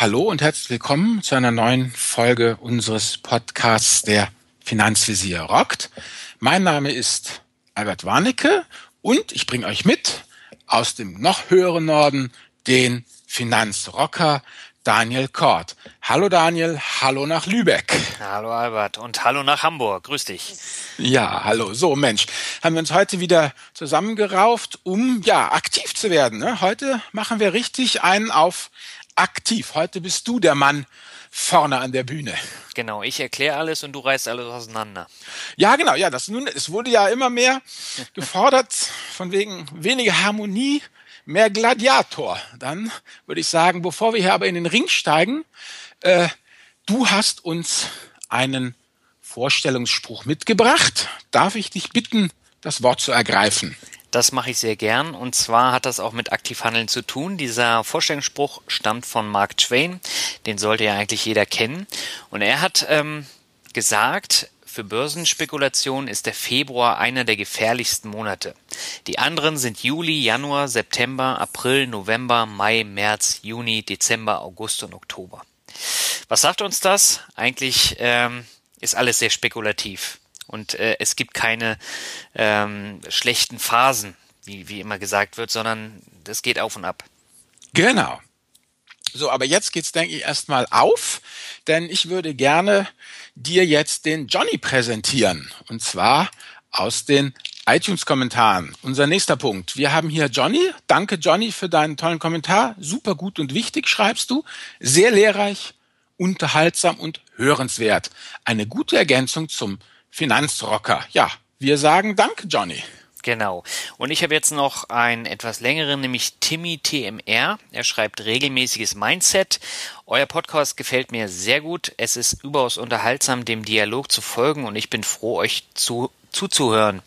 hallo und herzlich willkommen zu einer neuen Folge unseres Podcasts der Finanzvisier rockt. Mein Name ist Albert Warnecke und ich bringe euch mit aus dem noch höheren Norden den Finanzrocker Daniel Kort. Hallo Daniel, hallo nach Lübeck. Hallo Albert und hallo nach Hamburg. Grüß dich. Ja, hallo. So Mensch, haben wir uns heute wieder zusammengerauft, um ja aktiv zu werden. Ne? Heute machen wir richtig einen auf aktiv. Heute bist du der Mann vorne an der Bühne. Genau, ich erkläre alles und du reißt alles auseinander. Ja, genau, ja, das nun, es wurde ja immer mehr gefordert, von wegen weniger Harmonie, mehr Gladiator. Dann würde ich sagen, bevor wir hier aber in den Ring steigen, äh, du hast uns einen Vorstellungsspruch mitgebracht. Darf ich dich bitten, das Wort zu ergreifen? Das mache ich sehr gern. Und zwar hat das auch mit Aktivhandeln zu tun. Dieser Vorstellungsspruch stammt von Mark Twain. Den sollte ja eigentlich jeder kennen. Und er hat ähm, gesagt, für Börsenspekulation ist der Februar einer der gefährlichsten Monate. Die anderen sind Juli, Januar, September, April, November, Mai, März, Juni, Dezember, August und Oktober. Was sagt uns das? Eigentlich ähm, ist alles sehr spekulativ und äh, es gibt keine ähm, schlechten Phasen, wie, wie immer gesagt wird, sondern das geht auf und ab. Genau. So, aber jetzt geht's, denke ich, erstmal auf, denn ich würde gerne dir jetzt den Johnny präsentieren. Und zwar aus den iTunes-Kommentaren. Unser nächster Punkt. Wir haben hier Johnny. Danke, Johnny, für deinen tollen Kommentar. Super gut und wichtig schreibst du. Sehr lehrreich, unterhaltsam und hörenswert. Eine gute Ergänzung zum Finanzrocker. Ja, wir sagen Danke, Johnny. Genau. Und ich habe jetzt noch einen etwas längeren, nämlich Timmy TMR. Er schreibt regelmäßiges Mindset. Euer Podcast gefällt mir sehr gut. Es ist überaus unterhaltsam, dem Dialog zu folgen und ich bin froh, euch zu, zuzuhören.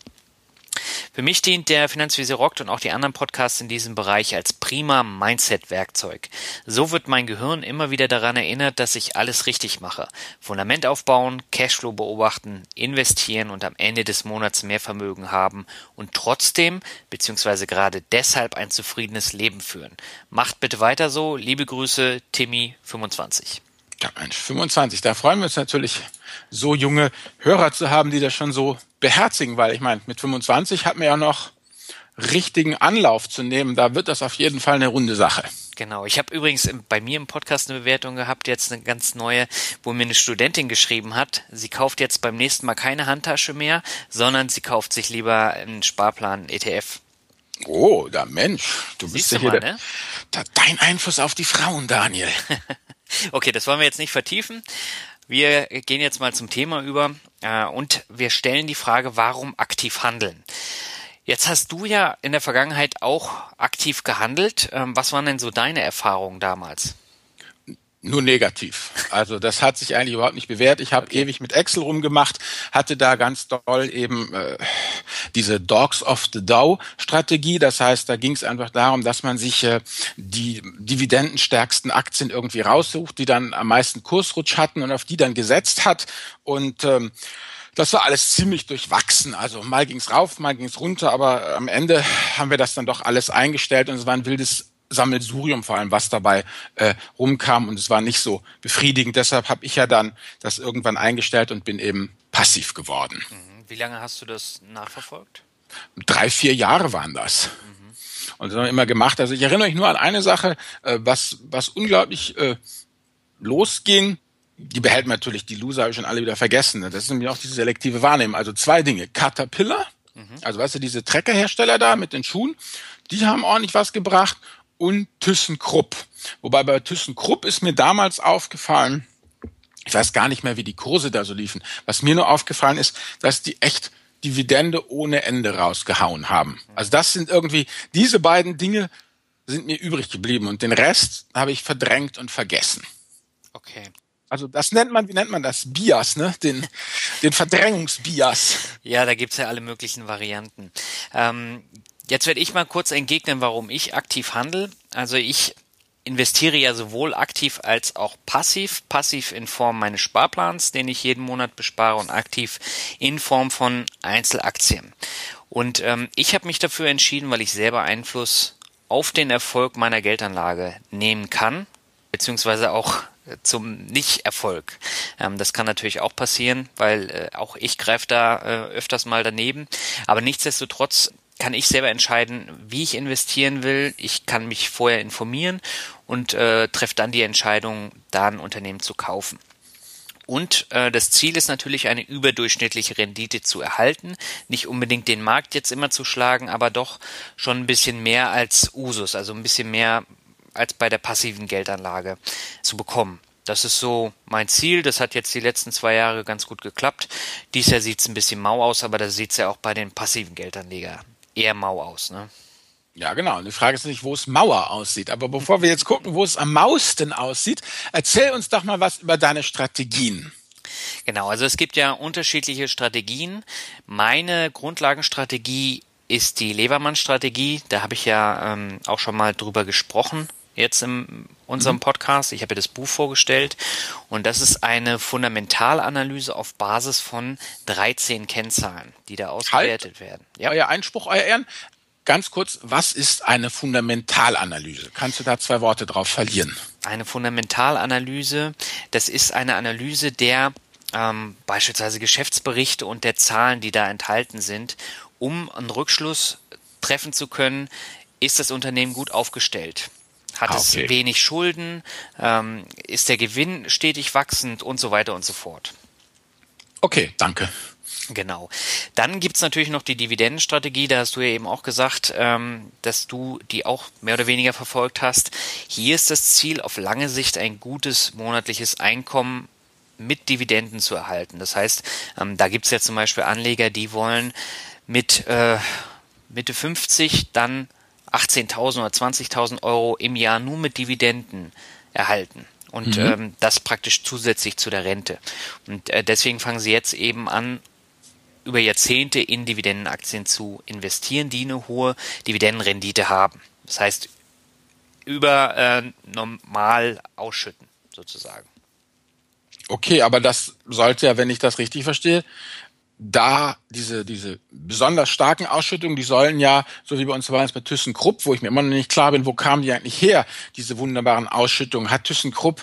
Für mich dient der Finanzvisier Rockt und auch die anderen Podcasts in diesem Bereich als prima Mindset-Werkzeug. So wird mein Gehirn immer wieder daran erinnert, dass ich alles richtig mache. Fundament aufbauen, Cashflow beobachten, investieren und am Ende des Monats mehr Vermögen haben und trotzdem beziehungsweise gerade deshalb ein zufriedenes Leben führen. Macht bitte weiter so. Liebe Grüße, Timmy 25. Ja, Mensch, 25. Da freuen wir uns natürlich, so junge Hörer zu haben, die das schon so beherzigen, weil ich meine, mit 25 hat man ja noch richtigen Anlauf zu nehmen. Da wird das auf jeden Fall eine runde Sache. Genau. Ich habe übrigens bei mir im Podcast eine Bewertung gehabt, jetzt eine ganz neue, wo mir eine Studentin geschrieben hat, sie kauft jetzt beim nächsten Mal keine Handtasche mehr, sondern sie kauft sich lieber einen Sparplan ETF. Oh, da Mensch, du Siehst bist ja hier mal, der, ne? der, dein Einfluss auf die Frauen, Daniel. okay, das wollen wir jetzt nicht vertiefen. Wir gehen jetzt mal zum Thema über äh, und wir stellen die Frage, warum aktiv handeln? Jetzt hast du ja in der Vergangenheit auch aktiv gehandelt. Ähm, was waren denn so deine Erfahrungen damals? Nur negativ. Also das hat sich eigentlich überhaupt nicht bewährt. Ich habe okay. ewig mit Excel rumgemacht, hatte da ganz doll eben äh, diese Dogs of the Dow Strategie. Das heißt, da ging es einfach darum, dass man sich äh, die dividendenstärksten Aktien irgendwie raussucht, die dann am meisten Kursrutsch hatten und auf die dann gesetzt hat. Und ähm, das war alles ziemlich durchwachsen. Also mal ging's rauf, mal ging's runter, aber am Ende haben wir das dann doch alles eingestellt und es war ein wildes Sammelsurium vor allem, was dabei äh, rumkam und es war nicht so befriedigend. Deshalb habe ich ja dann das irgendwann eingestellt und bin eben passiv geworden. Mhm. Wie lange hast du das nachverfolgt? Drei, vier Jahre waren das. Mhm. Und das haben wir immer gemacht. Also ich erinnere mich nur an eine Sache, äh, was, was unglaublich äh, losging. Die behält man natürlich, die Loser habe ich schon alle wieder vergessen. Das ist nämlich auch diese selektive Wahrnehmung. Also zwei Dinge. Caterpillar, mhm. also weißt du, diese Treckerhersteller da mit den Schuhen, die haben ordentlich was gebracht und ThyssenKrupp. Wobei bei ThyssenKrupp ist mir damals aufgefallen, ich weiß gar nicht mehr, wie die Kurse da so liefen. Was mir nur aufgefallen ist, dass die echt Dividende ohne Ende rausgehauen haben. Also das sind irgendwie, diese beiden Dinge sind mir übrig geblieben und den Rest habe ich verdrängt und vergessen. Okay. Also das nennt man, wie nennt man das? Bias, ne? Den, den Verdrängungsbias. Ja, da gibt's ja alle möglichen Varianten. Ähm, Jetzt werde ich mal kurz entgegnen, warum ich aktiv handle. Also ich investiere ja sowohl aktiv als auch passiv. Passiv in Form meines Sparplans, den ich jeden Monat bespare, und aktiv in Form von Einzelaktien. Und ähm, ich habe mich dafür entschieden, weil ich selber Einfluss auf den Erfolg meiner Geldanlage nehmen kann beziehungsweise auch zum Nicht-Erfolg. Ähm, das kann natürlich auch passieren, weil äh, auch ich greife da äh, öfters mal daneben. Aber nichtsdestotrotz kann ich selber entscheiden, wie ich investieren will. Ich kann mich vorher informieren und äh, treffe dann die Entscheidung, da ein Unternehmen zu kaufen. Und äh, das Ziel ist natürlich, eine überdurchschnittliche Rendite zu erhalten. Nicht unbedingt den Markt jetzt immer zu schlagen, aber doch schon ein bisschen mehr als Usus, also ein bisschen mehr als bei der passiven Geldanlage zu bekommen. Das ist so mein Ziel. Das hat jetzt die letzten zwei Jahre ganz gut geklappt. Dies Jahr sieht es ein bisschen mau aus, aber da sieht es ja auch bei den passiven Geldanlegern eher mau aus. Ne? Ja, genau. Und die Frage ist nicht, wo es Mauer aussieht. Aber bevor wir jetzt gucken, wo es am mausten aussieht, erzähl uns doch mal was über deine Strategien. Genau, also es gibt ja unterschiedliche Strategien. Meine Grundlagenstrategie ist die Levermann-Strategie. Da habe ich ja ähm, auch schon mal drüber gesprochen jetzt in unserem mhm. Podcast. Ich habe ja das Buch vorgestellt und das ist eine Fundamentalanalyse auf Basis von 13 Kennzahlen, die da ausgewertet halt. werden. Ja. Euer Einspruch, euer Ehren. Ganz kurz, was ist eine Fundamentalanalyse? Kannst du da zwei Worte drauf verlieren? Eine Fundamentalanalyse, das ist eine Analyse der ähm, beispielsweise Geschäftsberichte und der Zahlen, die da enthalten sind, um einen Rückschluss treffen zu können, ist das Unternehmen gut aufgestellt. Hat ah, okay. es wenig Schulden? Ähm, ist der Gewinn stetig wachsend und so weiter und so fort. Okay, danke. Genau. Dann gibt's natürlich noch die Dividendenstrategie, da hast du ja eben auch gesagt, ähm, dass du die auch mehr oder weniger verfolgt hast. Hier ist das Ziel, auf lange Sicht ein gutes monatliches Einkommen mit Dividenden zu erhalten. Das heißt, ähm, da gibt's ja zum Beispiel Anleger, die wollen mit äh, Mitte 50 dann 18.000 oder 20.000 Euro im Jahr nur mit Dividenden erhalten. Und mhm. ähm, das praktisch zusätzlich zu der Rente. Und äh, deswegen fangen sie jetzt eben an, über Jahrzehnte in Dividendenaktien zu investieren, die eine hohe Dividendenrendite haben. Das heißt, über äh, normal ausschütten, sozusagen. Okay, aber das sollte ja, wenn ich das richtig verstehe, da diese, diese besonders starken Ausschüttungen, die sollen ja, so wie bei uns war es bei ThyssenKrupp, wo ich mir immer noch nicht klar bin, wo kamen die eigentlich her, diese wunderbaren Ausschüttungen? Hat ThyssenKrupp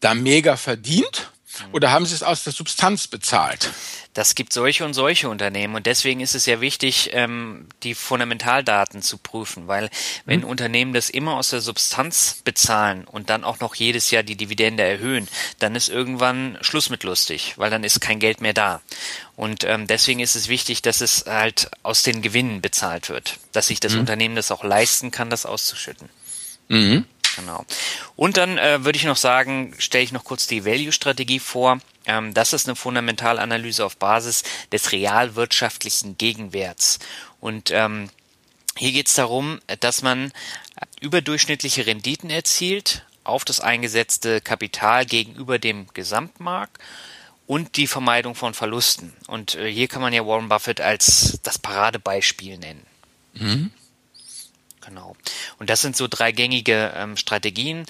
da mega verdient? Oder haben sie es aus der Substanz bezahlt? Das gibt solche und solche Unternehmen und deswegen ist es ja wichtig, ähm, die Fundamentaldaten zu prüfen, weil wenn mhm. Unternehmen das immer aus der Substanz bezahlen und dann auch noch jedes Jahr die Dividende erhöhen, dann ist irgendwann Schluss mit lustig, weil dann ist kein Geld mehr da. Und ähm, deswegen ist es wichtig, dass es halt aus den Gewinnen bezahlt wird, dass sich das mhm. Unternehmen das auch leisten kann, das auszuschütten. Mhm. Genau. Und dann äh, würde ich noch sagen, stelle ich noch kurz die Value-Strategie vor. Ähm, das ist eine Fundamentalanalyse auf Basis des realwirtschaftlichen Gegenwerts. Und ähm, hier geht es darum, dass man überdurchschnittliche Renditen erzielt auf das eingesetzte Kapital gegenüber dem Gesamtmarkt und die Vermeidung von Verlusten. Und äh, hier kann man ja Warren Buffett als das Paradebeispiel nennen. Mhm. Genau. Und das sind so drei gängige ähm, Strategien.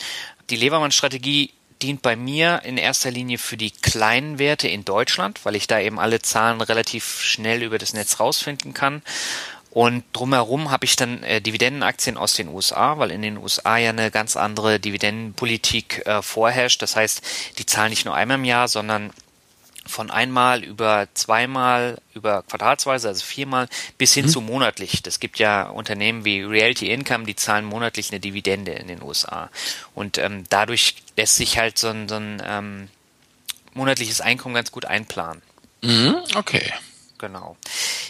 Die Levermann-Strategie dient bei mir in erster Linie für die kleinen Werte in Deutschland, weil ich da eben alle Zahlen relativ schnell über das Netz rausfinden kann. Und drumherum habe ich dann äh, Dividendenaktien aus den USA, weil in den USA ja eine ganz andere Dividendenpolitik äh, vorherrscht. Das heißt, die zahlen nicht nur einmal im Jahr, sondern von einmal über zweimal, über quartalsweise, also viermal, bis hin mhm. zu monatlich. Das gibt ja Unternehmen wie Realty Income, die zahlen monatlich eine Dividende in den USA. Und ähm, dadurch lässt sich halt so ein, so ein ähm, monatliches Einkommen ganz gut einplanen. Mhm, okay. Genau.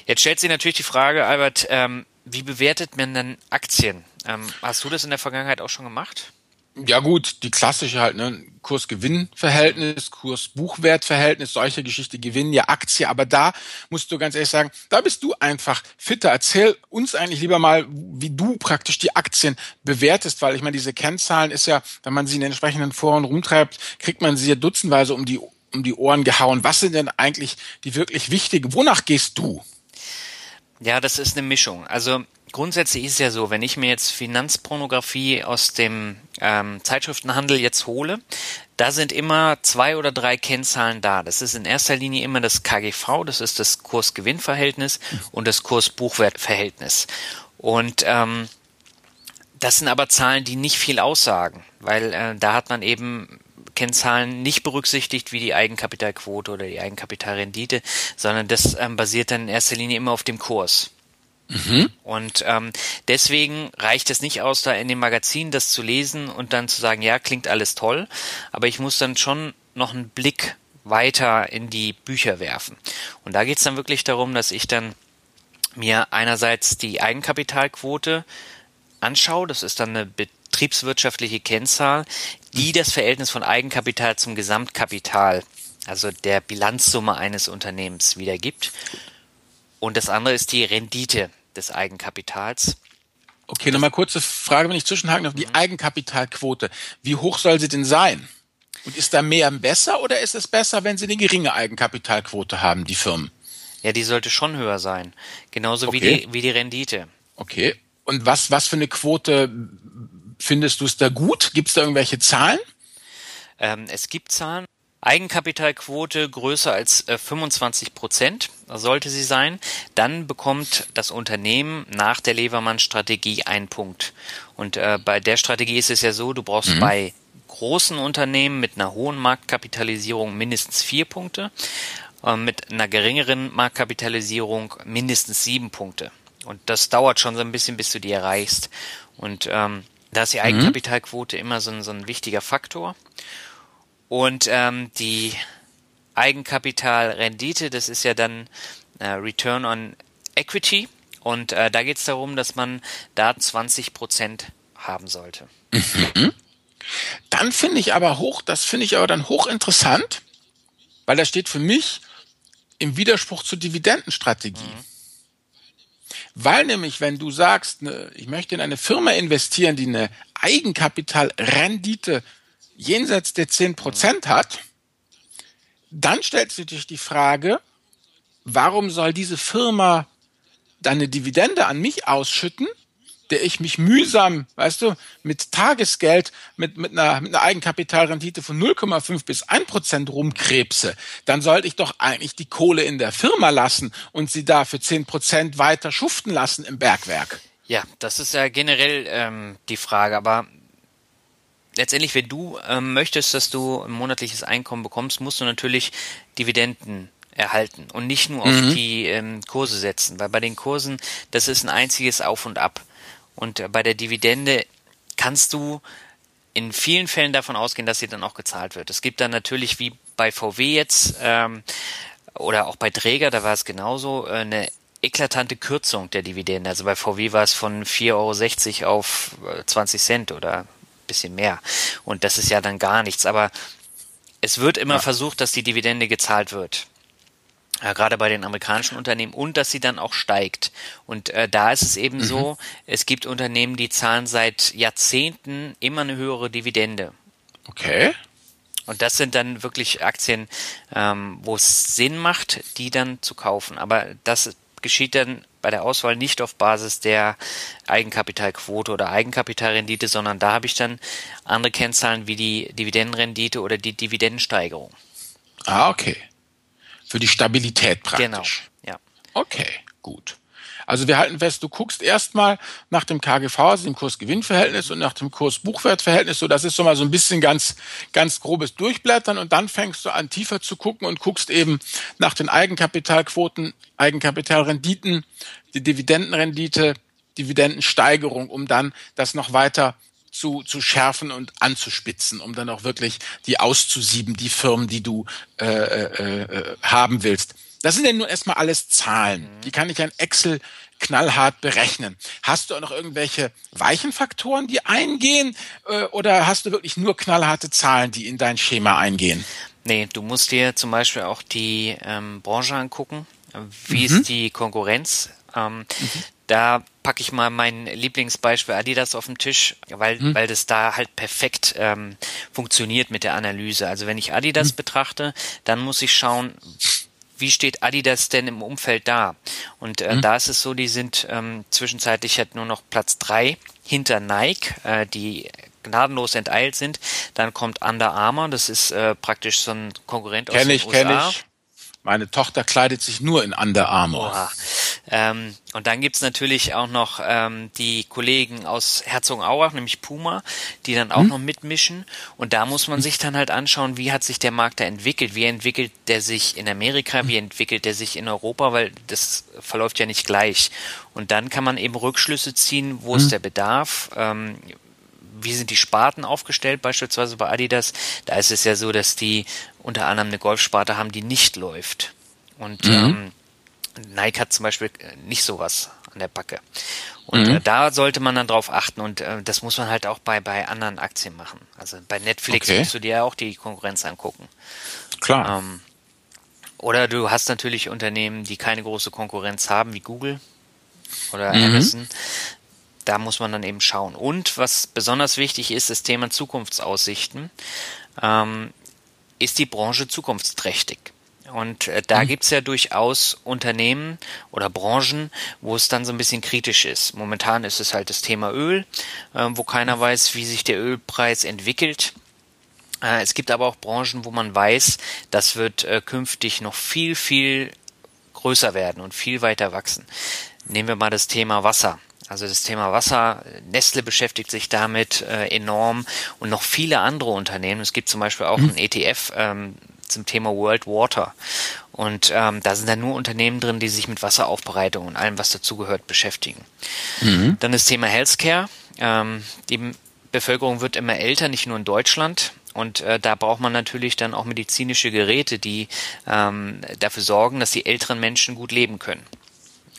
Jetzt stellt sich natürlich die Frage, Albert, ähm, wie bewertet man denn Aktien? Ähm, hast du das in der Vergangenheit auch schon gemacht? Ja gut, die klassische halt, ne? Kurs-Gewinn-Verhältnis, Kurs-Buchwert-Verhältnis, solche Geschichte gewinnen ja Aktie, aber da musst du ganz ehrlich sagen, da bist du einfach fitter. Erzähl uns eigentlich lieber mal, wie du praktisch die Aktien bewertest, weil ich meine, diese Kennzahlen ist ja, wenn man sie in den entsprechenden Foren rumtreibt, kriegt man sie ja dutzendweise um die, um die Ohren gehauen. Was sind denn eigentlich die wirklich wichtigen? Wonach gehst du? Ja, das ist eine Mischung. Also grundsätzlich ist es ja so, wenn ich mir jetzt Finanzpornografie aus dem ähm, Zeitschriftenhandel jetzt hole, da sind immer zwei oder drei Kennzahlen da. Das ist in erster Linie immer das KGV, das ist das Kurs-Gewinn-Verhältnis und das Kurs-Buchwert-Verhältnis. Und ähm, Das sind aber Zahlen, die nicht viel aussagen, weil äh, da hat man eben Kennzahlen nicht berücksichtigt wie die Eigenkapitalquote oder die Eigenkapitalrendite, sondern das ähm, basiert dann in erster Linie immer auf dem Kurs. Mhm. Und ähm, deswegen reicht es nicht aus, da in dem Magazin das zu lesen und dann zu sagen, ja, klingt alles toll, aber ich muss dann schon noch einen Blick weiter in die Bücher werfen. Und da geht es dann wirklich darum, dass ich dann mir einerseits die Eigenkapitalquote anschaue, das ist dann eine betriebswirtschaftliche Kennzahl, die das Verhältnis von Eigenkapital zum Gesamtkapital, also der Bilanzsumme eines Unternehmens wiedergibt. Und das andere ist die Rendite des Eigenkapitals. Okay, nochmal kurze Frage, wenn ich zwischenhaken darf. Die mhm. Eigenkapitalquote, wie hoch soll sie denn sein? Und ist da mehr besser oder ist es besser, wenn sie eine geringe Eigenkapitalquote haben, die Firmen? Ja, die sollte schon höher sein. Genauso okay. wie, die, wie die Rendite. Okay. Und was, was für eine Quote findest du es da gut? Gibt es da irgendwelche Zahlen? Ähm, es gibt Zahlen. Eigenkapitalquote größer als äh, 25 Prozent sollte sie sein. Dann bekommt das Unternehmen nach der Levermann-Strategie einen Punkt. Und äh, bei der Strategie ist es ja so, du brauchst mhm. bei großen Unternehmen mit einer hohen Marktkapitalisierung mindestens vier Punkte, äh, mit einer geringeren Marktkapitalisierung mindestens sieben Punkte. Und das dauert schon so ein bisschen, bis du die erreichst. Und ähm, da ist die mhm. Eigenkapitalquote mhm. immer so ein, so ein wichtiger Faktor. Und ähm, die Eigenkapitalrendite, das ist ja dann äh, Return on Equity. Und äh, da geht es darum, dass man da 20 Prozent haben sollte. Mhm. Dann finde ich aber hoch, das finde ich aber dann hochinteressant, weil das steht für mich im Widerspruch zur Dividendenstrategie. Mhm. Weil nämlich, wenn du sagst, ne, ich möchte in eine Firma investieren, die eine Eigenkapitalrendite jenseits der 10 Prozent hat, dann stellt sich die Frage, warum soll diese Firma dann eine Dividende an mich ausschütten, der ich mich mühsam, weißt du, mit Tagesgeld, mit, mit, einer, mit einer Eigenkapitalrendite von 0,5 bis 1 Prozent rumkrebse, dann sollte ich doch eigentlich die Kohle in der Firma lassen und sie da für 10 Prozent weiter schuften lassen im Bergwerk. Ja, das ist ja generell ähm, die Frage, aber letztendlich, wenn du ähm, möchtest, dass du ein monatliches Einkommen bekommst, musst du natürlich Dividenden erhalten und nicht nur auf mhm. die ähm, Kurse setzen, weil bei den Kursen, das ist ein einziges Auf und Ab. Und äh, bei der Dividende kannst du in vielen Fällen davon ausgehen, dass sie dann auch gezahlt wird. Es gibt dann natürlich wie bei VW jetzt ähm, oder auch bei Träger, da war es genauso, äh, eine eklatante Kürzung der Dividende. Also bei VW war es von 4,60 Euro auf 20 äh, Cent oder bisschen mehr. Und das ist ja dann gar nichts. Aber es wird immer ja. versucht, dass die Dividende gezahlt wird. Ja, gerade bei den amerikanischen Unternehmen und dass sie dann auch steigt. Und äh, da ist es eben mhm. so, es gibt Unternehmen, die zahlen seit Jahrzehnten immer eine höhere Dividende. Okay. Und das sind dann wirklich Aktien, ähm, wo es Sinn macht, die dann zu kaufen. Aber das geschieht dann bei der Auswahl nicht auf Basis der Eigenkapitalquote oder Eigenkapitalrendite, sondern da habe ich dann andere Kennzahlen wie die Dividendenrendite oder die Dividendensteigerung. Ah, okay. Für die Stabilität praktisch. Genau, ja. Okay, gut. Also wir halten fest, du guckst erstmal nach dem KGV, also dem Kurs-Gewinn-Verhältnis und nach dem Kurs-Buchwert-Verhältnis. So, das ist so mal so ein bisschen ganz, ganz grobes Durchblättern und dann fängst du an, tiefer zu gucken und guckst eben nach den Eigenkapitalquoten, Eigenkapitalrenditen, die Dividendenrendite, Dividendensteigerung, um dann das noch weiter zu, zu schärfen und anzuspitzen, um dann auch wirklich die auszusieben, die Firmen, die du äh, äh, äh, haben willst. Das sind ja nur erstmal alles Zahlen. Mhm. Die kann ich in Excel knallhart berechnen. Hast du auch noch irgendwelche weichen Faktoren, die eingehen, äh, oder hast du wirklich nur knallharte Zahlen, die in dein Schema eingehen? Nee, du musst dir zum Beispiel auch die ähm, Branche angucken. Wie mhm. ist die Konkurrenz? Ähm, mhm. Da packe ich mal mein Lieblingsbeispiel Adidas auf den Tisch, weil, mhm. weil das da halt perfekt ähm, funktioniert mit der Analyse. Also wenn ich Adidas mhm. betrachte, dann muss ich schauen, wie steht Adidas denn im Umfeld da? Und äh, mhm. da ist es so, die sind ähm, zwischenzeitlich halt nur noch Platz drei hinter Nike, äh, die gnadenlos enteilt sind. Dann kommt Under Armour, das ist äh, praktisch so ein Konkurrent kenn aus den ich, USA. Kenn ich. Meine Tochter kleidet sich nur in Under Armour. Oha. Ähm, und dann gibt's natürlich auch noch ähm, die Kollegen aus Herzogenaurach, nämlich Puma, die dann auch hm. noch mitmischen. Und da muss man sich dann halt anschauen, wie hat sich der Markt da entwickelt? Wie entwickelt der sich in Amerika? Wie entwickelt der sich in Europa? Weil das verläuft ja nicht gleich. Und dann kann man eben Rückschlüsse ziehen, wo hm. ist der Bedarf? Ähm, wie sind die Sparten aufgestellt, beispielsweise bei Adidas? Da ist es ja so, dass die unter anderem eine Golfsparte haben, die nicht läuft. Und mhm. ähm, Nike hat zum Beispiel äh, nicht sowas an der Backe. Und mhm. äh, da sollte man dann drauf achten und äh, das muss man halt auch bei, bei anderen Aktien machen. Also bei Netflix okay. musst du dir ja auch die Konkurrenz angucken. Klar. Ähm, oder du hast natürlich Unternehmen, die keine große Konkurrenz haben, wie Google oder mhm. Amazon. Da muss man dann eben schauen. Und was besonders wichtig ist, das Thema Zukunftsaussichten. Ähm, ist die Branche zukunftsträchtig? Und äh, da mhm. gibt's ja durchaus Unternehmen oder Branchen, wo es dann so ein bisschen kritisch ist. Momentan ist es halt das Thema Öl, äh, wo keiner weiß, wie sich der Ölpreis entwickelt. Äh, es gibt aber auch Branchen, wo man weiß, das wird äh, künftig noch viel, viel größer werden und viel weiter wachsen. Nehmen wir mal das Thema Wasser. Also das Thema Wasser, Nestle beschäftigt sich damit äh, enorm und noch viele andere Unternehmen. Es gibt zum Beispiel auch mhm. ein ETF, ähm, zum Thema World Water. Und ähm, da sind dann nur Unternehmen drin, die sich mit Wasseraufbereitung und allem, was dazugehört, beschäftigen. Mhm. Dann das Thema Healthcare. Ähm, die Bevölkerung wird immer älter, nicht nur in Deutschland. Und äh, da braucht man natürlich dann auch medizinische Geräte, die ähm, dafür sorgen, dass die älteren Menschen gut leben können.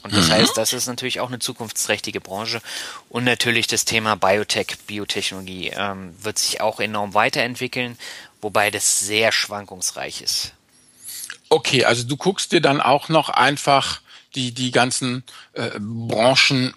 Und das mhm. heißt, das ist natürlich auch eine zukunftsträchtige Branche. Und natürlich das Thema Biotech, Biotechnologie ähm, wird sich auch enorm weiterentwickeln wobei das sehr schwankungsreich ist. Okay, also du guckst dir dann auch noch einfach die die ganzen äh, Branchen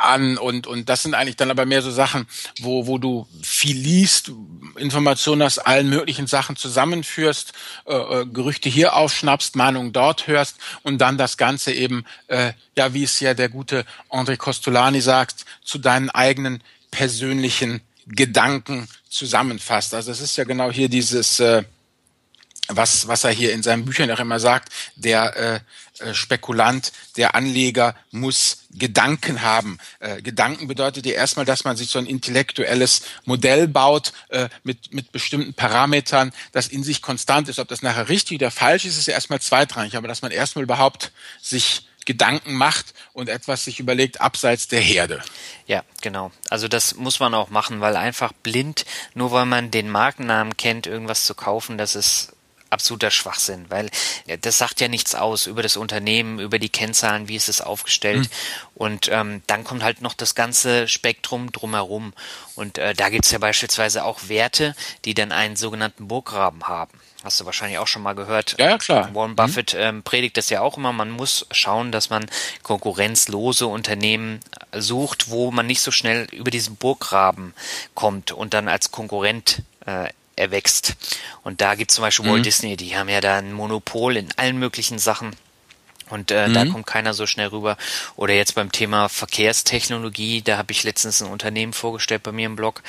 an und und das sind eigentlich dann aber mehr so Sachen, wo wo du viel liest, Informationen aus allen möglichen Sachen zusammenführst, äh, äh, Gerüchte hier aufschnappst, Meinungen dort hörst und dann das Ganze eben äh, ja wie es ja der gute André Costolani sagt, zu deinen eigenen persönlichen Gedanken zusammenfasst. Also es ist ja genau hier dieses, äh, was, was er hier in seinen Büchern auch immer sagt, der äh, äh, Spekulant, der Anleger muss Gedanken haben. Äh, Gedanken bedeutet ja erstmal, dass man sich so ein intellektuelles Modell baut äh, mit, mit bestimmten Parametern, das in sich konstant ist. Ob das nachher richtig oder falsch ist, ist ja erstmal zweitrangig, aber dass man erstmal überhaupt sich Gedanken macht und etwas sich überlegt abseits der Herde. Ja, genau. Also das muss man auch machen, weil einfach blind, nur weil man den Markennamen kennt, irgendwas zu kaufen, das ist absoluter Schwachsinn, weil das sagt ja nichts aus über das Unternehmen, über die Kennzahlen, wie ist es aufgestellt. Mhm. Und ähm, dann kommt halt noch das ganze Spektrum drumherum. Und äh, da gibt's ja beispielsweise auch Werte, die dann einen sogenannten Burggraben haben. Hast du wahrscheinlich auch schon mal gehört. Ja, ja klar. Warren Buffett mhm. ähm, predigt das ja auch immer. Man muss schauen, dass man konkurrenzlose Unternehmen sucht, wo man nicht so schnell über diesen Burggraben kommt und dann als Konkurrent äh, erwächst. Und da gibt es zum Beispiel mhm. Walt Disney, die haben ja da ein Monopol in allen möglichen Sachen. Und äh, mhm. da kommt keiner so schnell rüber. Oder jetzt beim Thema Verkehrstechnologie, da habe ich letztens ein Unternehmen vorgestellt bei mir im Blog,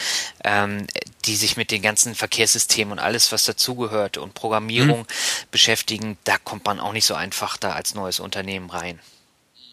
ähm, die sich mit den ganzen Verkehrssystemen und alles, was dazugehört und Programmierung mhm. beschäftigen. Da kommt man auch nicht so einfach da als neues Unternehmen rein.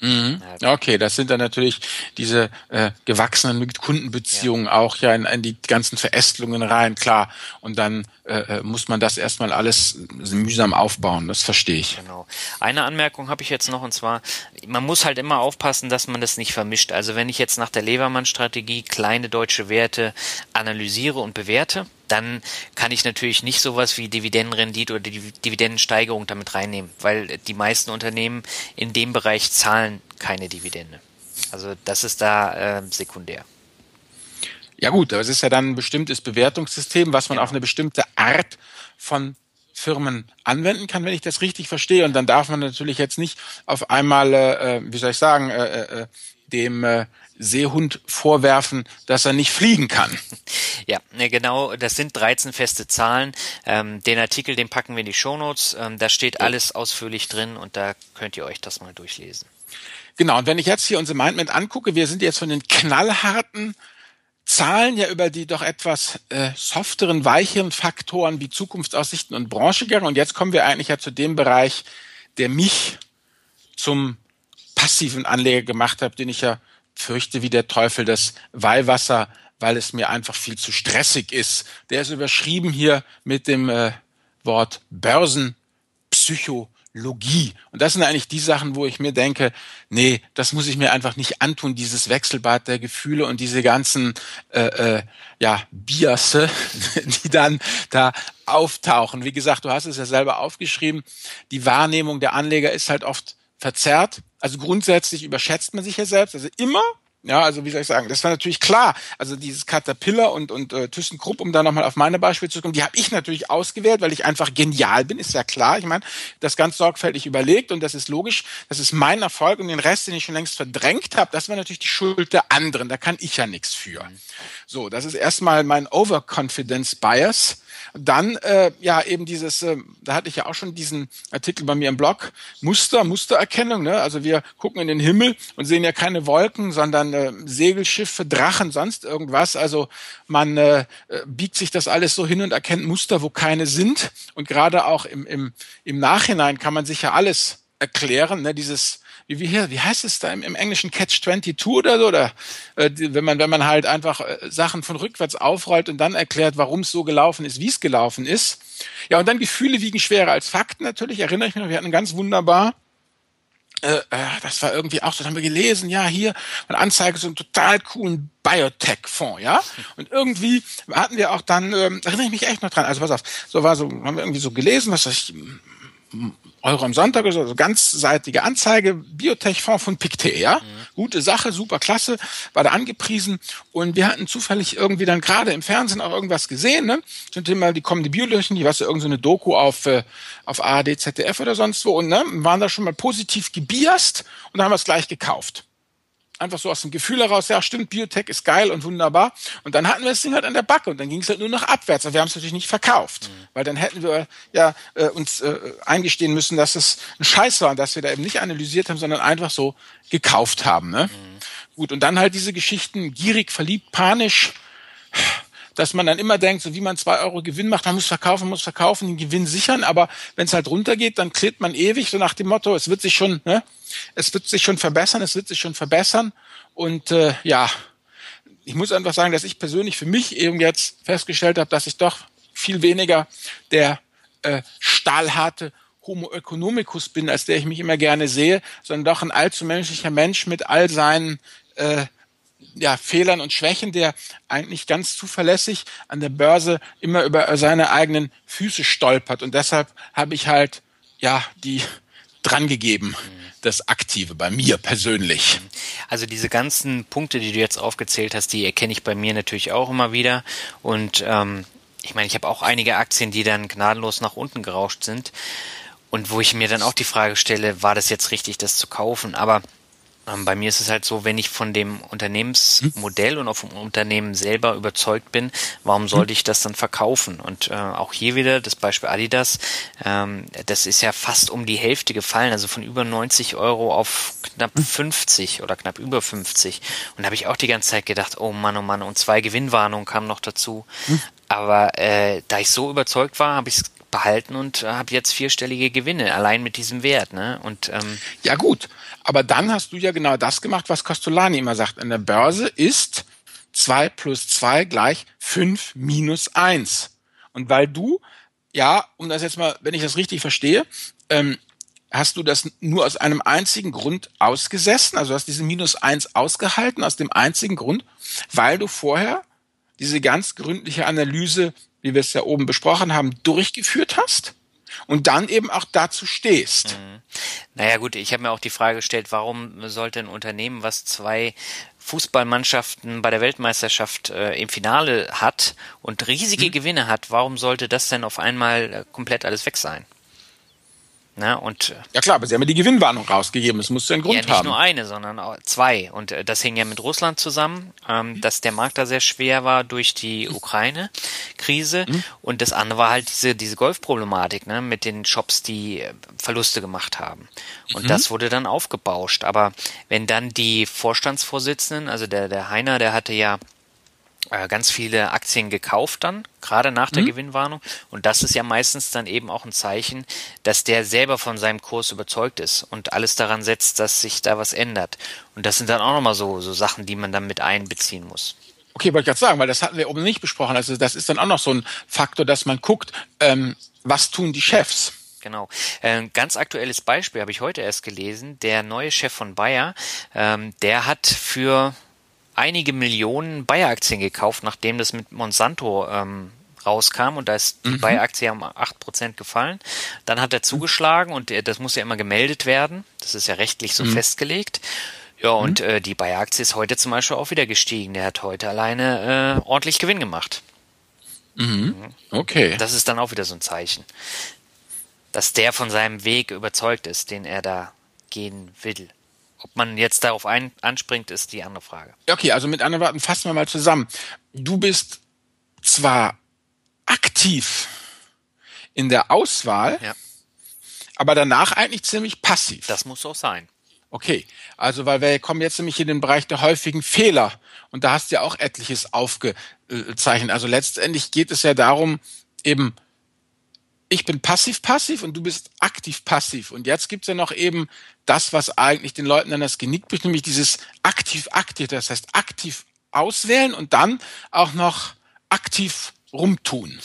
Mhm. Okay, das sind dann natürlich diese äh, gewachsenen Kundenbeziehungen ja. auch ja in, in, die ganzen Verästelungen rein, klar. Und dann äh, äh, muss man das erstmal alles mühsam aufbauen, das verstehe ich. Genau. Eine Anmerkung habe ich jetzt noch und zwar, man muss halt immer aufpassen, dass man das nicht vermischt. Also wenn ich jetzt nach der Levermann-Strategie kleine deutsche Werte analysiere und bewerte, dann kann ich natürlich nicht sowas wie Dividendenrendite oder die Dividendensteigerung damit reinnehmen, weil die meisten Unternehmen in dem Bereich zahlen keine Dividende. Also das ist da äh, sekundär. Ja gut, das ist ja dann ein bestimmtes Bewertungssystem, was man auf eine bestimmte Art von Firmen anwenden kann, wenn ich das richtig verstehe. Und dann darf man natürlich jetzt nicht auf einmal, äh, äh wie soll ich sagen, äh, äh, äh dem äh, Seehund vorwerfen, dass er nicht fliegen kann. Ja, ne, genau, das sind 13 feste Zahlen. Ähm, den Artikel, den packen wir in die Shownotes. Ähm, da steht alles ausführlich drin und da könnt ihr euch das mal durchlesen. Genau, und wenn ich jetzt hier unsere Mindment angucke, wir sind jetzt von den knallharten Zahlen ja über die doch etwas äh, softeren, weicheren Faktoren wie Zukunftsaussichten und Branche. Und jetzt kommen wir eigentlich ja zu dem Bereich, der mich zum passiven Anleger gemacht hat, den ich ja fürchte wie der Teufel das Weihwasser, weil es mir einfach viel zu stressig ist. Der ist überschrieben hier mit dem äh, Wort Börsenpsycho Logie. Und das sind eigentlich die Sachen, wo ich mir denke, nee, das muss ich mir einfach nicht antun, dieses Wechselbad der Gefühle und diese ganzen äh, äh, ja, Biasse, die dann da auftauchen. Wie gesagt, du hast es ja selber aufgeschrieben, die Wahrnehmung der Anleger ist halt oft verzerrt. Also grundsätzlich überschätzt man sich ja selbst. Also immer ja, also wie soll ich sagen, das war natürlich klar. Also dieses Caterpillar und, und äh, ThyssenKrupp, um da nochmal auf meine Beispiele zu kommen, die habe ich natürlich ausgewählt, weil ich einfach genial bin, ist ja klar. Ich meine, das ganz sorgfältig überlegt und das ist logisch, das ist mein Erfolg und den Rest, den ich schon längst verdrängt habe, das war natürlich die Schuld der anderen. Da kann ich ja nichts für. So, das ist erstmal mein Overconfidence Bias dann äh, ja eben dieses, äh, da hatte ich ja auch schon diesen Artikel bei mir im Blog, Muster, Mustererkennung. Ne? Also wir gucken in den Himmel und sehen ja keine Wolken, sondern äh, Segelschiffe, Drachen, sonst irgendwas. Also man äh, biegt sich das alles so hin und erkennt Muster, wo keine sind. Und gerade auch im, im, im Nachhinein kann man sich ja alles erklären. Ne? Dieses wie, wie, wie heißt es da im, im Englischen Catch 22 oder so? Oder äh, wenn man, wenn man halt einfach äh, Sachen von rückwärts aufrollt und dann erklärt, warum es so gelaufen ist, wie es gelaufen ist. Ja, und dann Gefühle wiegen schwerer als Fakten natürlich. Erinnere ich mich noch, wir hatten ganz wunderbar äh, äh, das war irgendwie auch, das haben wir gelesen, ja, hier eine Anzeige so einen total coolen Biotech-Fonds, ja. Und irgendwie hatten wir auch dann, ähm, erinnere ich mich echt noch dran, also pass auf, so war so, haben wir irgendwie so gelesen, was ich, Euro am Sonntag, also ganzseitige Anzeige, Biotech-Fonds von Pictet, ja. Mhm. Gute Sache, super klasse, war da angepriesen. Und wir hatten zufällig irgendwie dann gerade im Fernsehen auch irgendwas gesehen, ne? Sind immer die kommende Biolöchen, die was ja irgendeine so Doku auf, äh, auf ARD, ZDF oder sonst wo und ne, waren da schon mal positiv gebiased und dann haben wir es gleich gekauft einfach so aus dem Gefühl heraus, ja stimmt, Biotech ist geil und wunderbar. Und dann hatten wir das Ding halt an der Backe und dann ging es halt nur noch abwärts. Aber wir haben es natürlich nicht verkauft, mhm. weil dann hätten wir ja äh, uns äh, eingestehen müssen, dass es ein Scheiß war und dass wir da eben nicht analysiert haben, sondern einfach so gekauft haben. Ne? Mhm. Gut, und dann halt diese Geschichten, gierig, verliebt, panisch, dass man dann immer denkt, so wie man zwei Euro Gewinn macht, man muss verkaufen, muss verkaufen, den Gewinn sichern, aber wenn es halt runtergeht, dann klärt man ewig, so nach dem Motto, es wird sich schon, ne, es wird sich schon verbessern, es wird sich schon verbessern. Und äh, ja, ich muss einfach sagen, dass ich persönlich für mich eben jetzt festgestellt habe, dass ich doch viel weniger der äh, stahlharte Homo economicus bin, als der ich mich immer gerne sehe, sondern doch ein allzu menschlicher Mensch mit all seinen äh, ja, Fehlern und Schwächen, der eigentlich ganz zuverlässig an der Börse immer über seine eigenen Füße stolpert. Und deshalb habe ich halt ja die drangegeben, das Aktive bei mir persönlich. Also diese ganzen Punkte, die du jetzt aufgezählt hast, die erkenne ich bei mir natürlich auch immer wieder. Und ähm, ich meine, ich habe auch einige Aktien, die dann gnadenlos nach unten gerauscht sind. Und wo ich mir dann auch die Frage stelle, war das jetzt richtig, das zu kaufen? Aber bei mir ist es halt so, wenn ich von dem Unternehmensmodell hm? und auch vom Unternehmen selber überzeugt bin, warum hm? sollte ich das dann verkaufen? Und äh, auch hier wieder das Beispiel Adidas, ähm, das ist ja fast um die Hälfte gefallen, also von über 90 Euro auf knapp 50 hm? oder knapp über 50. Und da habe ich auch die ganze Zeit gedacht, oh Mann, oh Mann, und zwei Gewinnwarnungen kamen noch dazu. Aber äh, da ich so überzeugt war, habe ich es behalten und äh, habe jetzt vierstellige Gewinne, allein mit diesem Wert. Ne? Und, ähm, ja gut, aber dann hast du ja genau das gemacht, was Costolani immer sagt. An der Börse ist 2 plus 2 gleich 5 minus 1. Und weil du, ja, um das jetzt mal, wenn ich das richtig verstehe, ähm, hast du das nur aus einem einzigen Grund ausgesessen, also hast diese minus 1 ausgehalten, aus dem einzigen Grund, weil du vorher diese ganz gründliche Analyse wie wir es ja oben besprochen haben, durchgeführt hast und dann eben auch dazu stehst. Mhm. Naja gut, ich habe mir auch die Frage gestellt, warum sollte ein Unternehmen, was zwei Fußballmannschaften bei der Weltmeisterschaft äh, im Finale hat und riesige mhm. Gewinne hat, warum sollte das denn auf einmal äh, komplett alles weg sein? Ne? Und, äh, ja klar, aber sie haben ja die Gewinnwarnung rausgegeben. Es muss ja einen Grund haben. Ja, nicht haben. nur eine, sondern zwei. Und äh, das hing ja mit Russland zusammen, ähm, dass der Markt da sehr schwer war durch die Ukraine-Krise. Mhm. Und das andere war halt diese, diese Golfproblematik ne? mit den Shops, die äh, Verluste gemacht haben. Und mhm. das wurde dann aufgebauscht. Aber wenn dann die Vorstandsvorsitzenden, also der, der Heiner, der hatte ja ganz viele Aktien gekauft dann, gerade nach der mhm. Gewinnwarnung. Und das ist ja meistens dann eben auch ein Zeichen, dass der selber von seinem Kurs überzeugt ist und alles daran setzt, dass sich da was ändert. Und das sind dann auch nochmal so, so Sachen, die man dann mit einbeziehen muss. Okay, wollte ich gerade sagen, weil das hatten wir oben nicht besprochen. Also das ist dann auch noch so ein Faktor, dass man guckt, ähm, was tun die Chefs. Genau. Ein äh, ganz aktuelles Beispiel habe ich heute erst gelesen. Der neue Chef von Bayer, ähm, der hat für einige Millionen Bayer-Aktien gekauft, nachdem das mit Monsanto ähm, rauskam und da ist die mhm. Bayer-Aktie um 8% gefallen. Dann hat er zugeschlagen und das muss ja immer gemeldet werden. Das ist ja rechtlich so mhm. festgelegt. Ja, und mhm. äh, die Bayer-Aktie ist heute zum Beispiel auch wieder gestiegen. Der hat heute alleine äh, ordentlich Gewinn gemacht. Mhm. Okay. Das ist dann auch wieder so ein Zeichen, dass der von seinem Weg überzeugt ist, den er da gehen will. Ob man jetzt darauf ein, anspringt, ist die andere Frage. Okay, also mit anderen Worten, fassen wir mal zusammen. Du bist zwar aktiv in der Auswahl, ja. aber danach eigentlich ziemlich passiv. Das muss auch sein. Okay, also weil wir kommen jetzt nämlich in den Bereich der häufigen Fehler und da hast du ja auch etliches aufgezeichnet. Also letztendlich geht es ja darum, eben ich bin passiv-passiv und du bist aktiv-passiv. Und jetzt gibt's ja noch eben das, was eigentlich den Leuten dann das Genick bricht, nämlich dieses aktiv-aktiv. Das heißt, aktiv auswählen und dann auch noch aktiv rumtun.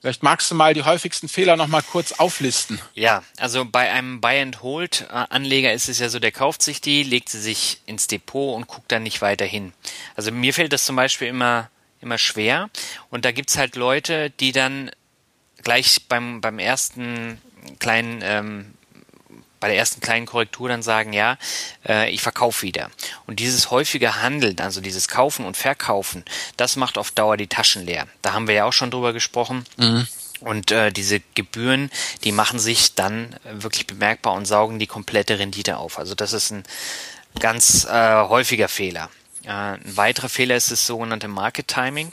Vielleicht magst du mal die häufigsten Fehler noch mal kurz auflisten. Ja, also bei einem Buy-and-Hold-Anleger ist es ja so, der kauft sich die, legt sie sich ins Depot und guckt dann nicht weiter hin. Also mir fällt das zum Beispiel immer, immer schwer. Und da gibt's halt Leute, die dann gleich beim, beim ersten kleinen ähm, bei der ersten kleinen Korrektur dann sagen, ja, äh, ich verkaufe wieder. Und dieses häufige Handeln, also dieses Kaufen und Verkaufen, das macht auf Dauer die Taschen leer. Da haben wir ja auch schon drüber gesprochen. Mhm. Und äh, diese Gebühren, die machen sich dann wirklich bemerkbar und saugen die komplette Rendite auf. Also das ist ein ganz äh, häufiger Fehler. Äh, ein weiterer Fehler ist das sogenannte Market Timing.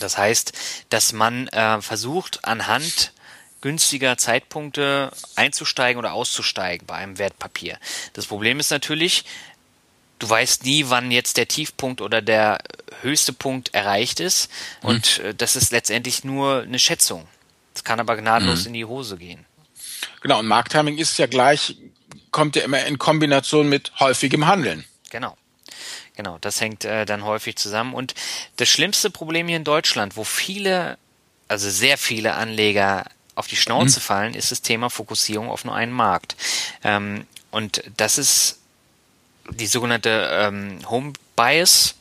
Das heißt, dass man äh, versucht, anhand günstiger Zeitpunkte einzusteigen oder auszusteigen bei einem Wertpapier. Das Problem ist natürlich, du weißt nie, wann jetzt der Tiefpunkt oder der höchste Punkt erreicht ist. Mhm. Und äh, das ist letztendlich nur eine Schätzung. Das kann aber gnadenlos mhm. in die Hose gehen. Genau, und Markttiming ist ja gleich, kommt ja immer in Kombination mit häufigem Handeln. Genau. Genau, das hängt äh, dann häufig zusammen. Und das schlimmste Problem hier in Deutschland, wo viele, also sehr viele Anleger auf die Schnauze mhm. fallen, ist das Thema Fokussierung auf nur einen Markt. Ähm, und das ist die sogenannte ähm, Home Bias.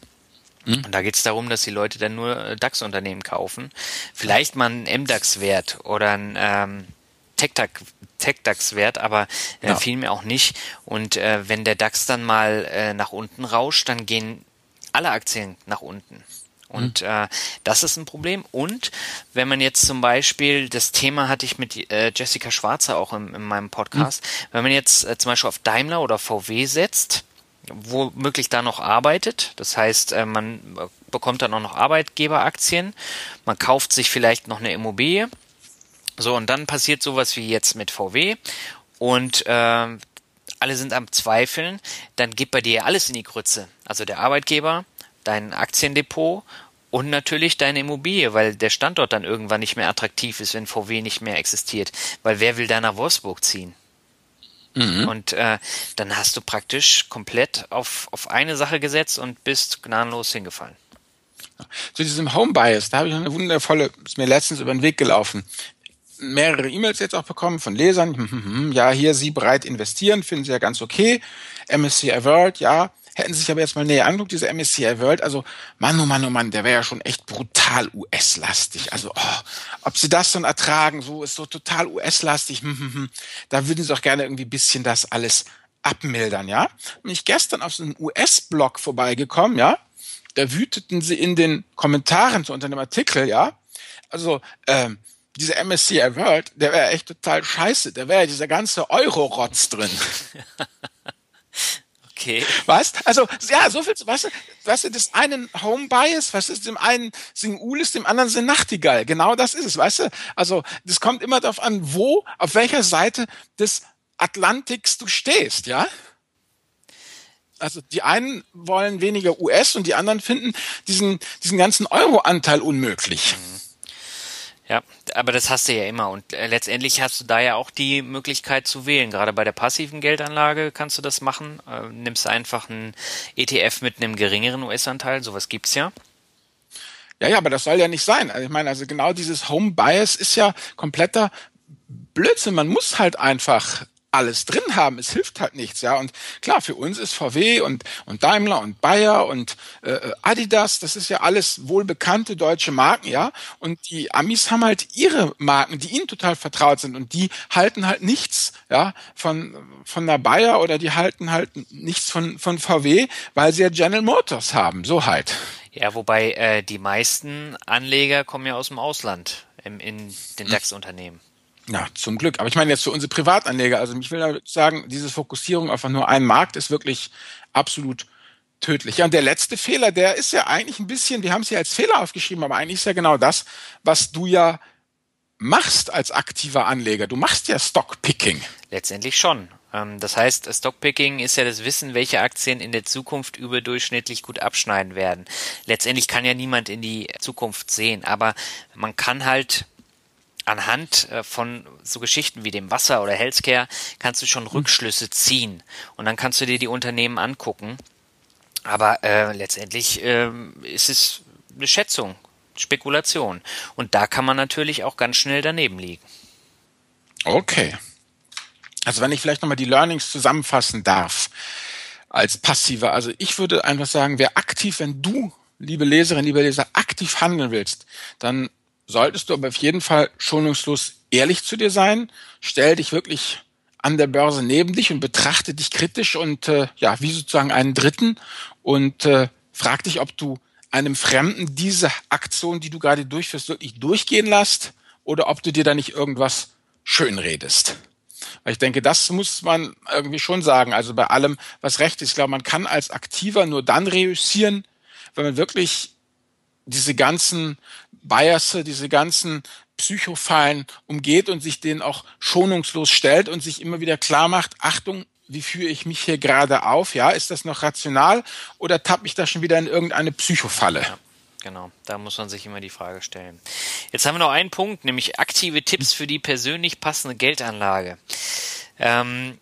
Mhm. Und da geht es darum, dass die Leute dann nur äh, DAX-Unternehmen kaufen. Vielleicht mal einen MDAX-Wert oder einen ähm, Tech-DAX-Wert, aber äh, ja. vielmehr auch nicht. Und äh, wenn der DAX dann mal äh, nach unten rauscht, dann gehen alle Aktien nach unten. Und mhm. äh, das ist ein Problem. Und wenn man jetzt zum Beispiel, das Thema hatte ich mit äh, Jessica Schwarzer auch in, in meinem Podcast, mhm. wenn man jetzt äh, zum Beispiel auf Daimler oder VW setzt, womöglich da noch arbeitet, das heißt, äh, man bekommt dann auch noch Arbeitgeberaktien, man kauft sich vielleicht noch eine Immobilie, so und dann passiert sowas wie jetzt mit VW und äh, alle sind am Zweifeln, dann geht bei dir alles in die Grütze. Also der Arbeitgeber, dein Aktiendepot und natürlich deine Immobilie, weil der Standort dann irgendwann nicht mehr attraktiv ist, wenn VW nicht mehr existiert. Weil wer will da nach Wolfsburg ziehen? Mhm. Und äh, dann hast du praktisch komplett auf, auf eine Sache gesetzt und bist gnadenlos hingefallen. Zu diesem Home Bias, da habe ich eine wundervolle, ist mir letztens über den Weg gelaufen. Mehrere E-Mails jetzt auch bekommen von Lesern. Hm, hm, hm, ja, hier Sie bereit investieren, finden Sie ja ganz okay. MSCI World, ja. Hätten Sie sich aber jetzt mal näher anguckt, diese MSCI World, also Mann, oh Mann, oh Mann, der wäre ja schon echt brutal US-lastig. Also, oh, ob Sie das dann ertragen, so ist so total US-lastig, hm, hm, hm, da würden Sie auch gerne irgendwie bisschen das alles abmildern, ja. Bin ich gestern auf so einen US-Blog vorbeigekommen, ja. Da wüteten sie in den Kommentaren zu unter dem Artikel, ja. Also, ähm, diese MSCI World, der wäre echt total scheiße. Da wäre ja dieser ganze Euro-Rotz drin. Okay. Weißt? Also, ja, so viel, weißt du, weißt du, das einen Home Bias, was ist dem einen sing Ulis, dem anderen sind Nachtigall. Genau das ist es, weißt du? Also, das kommt immer darauf an, wo, auf welcher Seite des Atlantiks du stehst, ja? Also die einen wollen weniger US und die anderen finden diesen, diesen ganzen Euro-Anteil unmöglich. Ja, aber das hast du ja immer und äh, letztendlich hast du da ja auch die Möglichkeit zu wählen. Gerade bei der passiven Geldanlage kannst du das machen. Äh, nimmst einfach einen ETF mit einem geringeren US-Anteil, sowas gibt's ja. Ja, ja, aber das soll ja nicht sein. Also ich meine, also genau dieses Home Bias ist ja kompletter Blödsinn. Man muss halt einfach alles drin haben. Es hilft halt nichts, ja. Und klar, für uns ist VW und, und Daimler und Bayer und äh, Adidas, das ist ja alles wohlbekannte deutsche Marken, ja. Und die Amis haben halt ihre Marken, die ihnen total vertraut sind und die halten halt nichts, ja, von, von der Bayer oder die halten halt nichts von, von VW, weil sie ja General Motors haben, so halt. Ja, wobei äh, die meisten Anleger kommen ja aus dem Ausland in, in den hm. DAX-Unternehmen. Ja, zum Glück. Aber ich meine jetzt für unsere Privatanleger, also ich will sagen, diese Fokussierung auf nur einen Markt ist wirklich absolut tödlich. Ja, und der letzte Fehler, der ist ja eigentlich ein bisschen, wir haben es ja als Fehler aufgeschrieben, aber eigentlich ist ja genau das, was du ja machst als aktiver Anleger. Du machst ja Stockpicking. Letztendlich schon. Ähm, das heißt, Stockpicking ist ja das Wissen, welche Aktien in der Zukunft überdurchschnittlich gut abschneiden werden. Letztendlich kann ja niemand in die Zukunft sehen, aber man kann halt anhand äh, von so Geschichten wie dem Wasser oder Healthcare kannst du schon Rückschlüsse ziehen und dann kannst du dir die Unternehmen angucken. Aber äh, letztendlich äh, ist es eine Schätzung, Spekulation. Und da kann man natürlich auch ganz schnell daneben liegen. Okay. Also wenn ich vielleicht nochmal die Learnings zusammenfassen darf als passiver. Also ich würde einfach sagen, wer aktiv, wenn du, liebe Leserin, liebe Leser, aktiv handeln willst, dann solltest du aber auf jeden Fall schonungslos ehrlich zu dir sein. Stell dich wirklich an der Börse neben dich und betrachte dich kritisch und äh, ja, wie sozusagen einen Dritten und äh, frag dich, ob du einem Fremden diese Aktion, die du gerade durchführst, wirklich durchgehen lässt oder ob du dir da nicht irgendwas schönredest. Weil ich denke, das muss man irgendwie schon sagen. Also bei allem, was recht ist, ich glaube, man kann als Aktiver nur dann reüssieren, wenn man wirklich diese ganzen Biasse, diese ganzen Psychofallen umgeht und sich denen auch schonungslos stellt und sich immer wieder klar macht, Achtung, wie führe ich mich hier gerade auf? Ja, ist das noch rational oder tappe ich da schon wieder in irgendeine Psychofalle? Ja, genau, da muss man sich immer die Frage stellen. Jetzt haben wir noch einen Punkt, nämlich aktive Tipps für die persönlich passende Geldanlage. Ähm,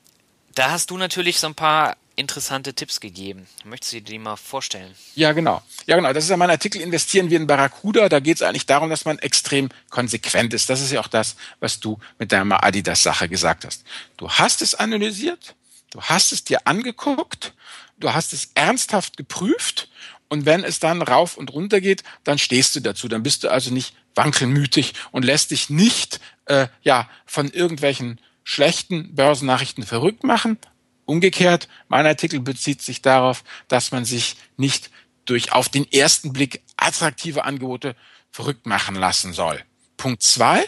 da hast du natürlich so ein paar interessante Tipps gegeben. Möchtest du dir die mal vorstellen? Ja, genau. Ja, genau. Das ist ja mein Artikel Investieren wie in Barracuda. Da geht es eigentlich darum, dass man extrem konsequent ist. Das ist ja auch das, was du mit deiner Adidas-Sache gesagt hast. Du hast es analysiert, du hast es dir angeguckt, du hast es ernsthaft geprüft und wenn es dann rauf und runter geht, dann stehst du dazu. Dann bist du also nicht wankelmütig und lässt dich nicht äh, ja von irgendwelchen schlechten Börsennachrichten verrückt machen, Umgekehrt, mein Artikel bezieht sich darauf, dass man sich nicht durch auf den ersten Blick attraktive Angebote verrückt machen lassen soll. Punkt zwei,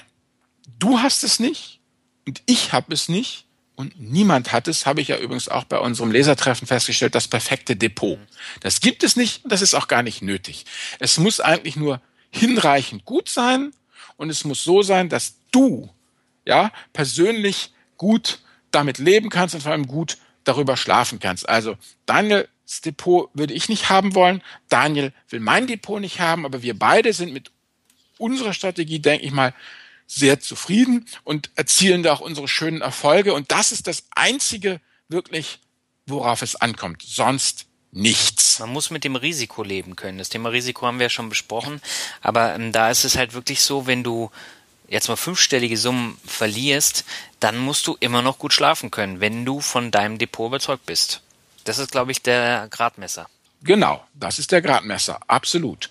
du hast es nicht und ich habe es nicht und niemand hat es, habe ich ja übrigens auch bei unserem Lesertreffen festgestellt, das perfekte Depot. Das gibt es nicht und das ist auch gar nicht nötig. Es muss eigentlich nur hinreichend gut sein und es muss so sein, dass du ja persönlich gut damit leben kannst und vor allem gut darüber schlafen kannst. Also Daniels Depot würde ich nicht haben wollen, Daniel will mein Depot nicht haben, aber wir beide sind mit unserer Strategie, denke ich mal, sehr zufrieden und erzielen da auch unsere schönen Erfolge. Und das ist das Einzige wirklich, worauf es ankommt. Sonst nichts. Man muss mit dem Risiko leben können. Das Thema Risiko haben wir ja schon besprochen. Aber ähm, da ist es halt wirklich so, wenn du jetzt mal fünfstellige Summen verlierst, dann musst du immer noch gut schlafen können, wenn du von deinem Depot überzeugt bist. Das ist, glaube ich, der Gradmesser. Genau, das ist der Gradmesser, absolut.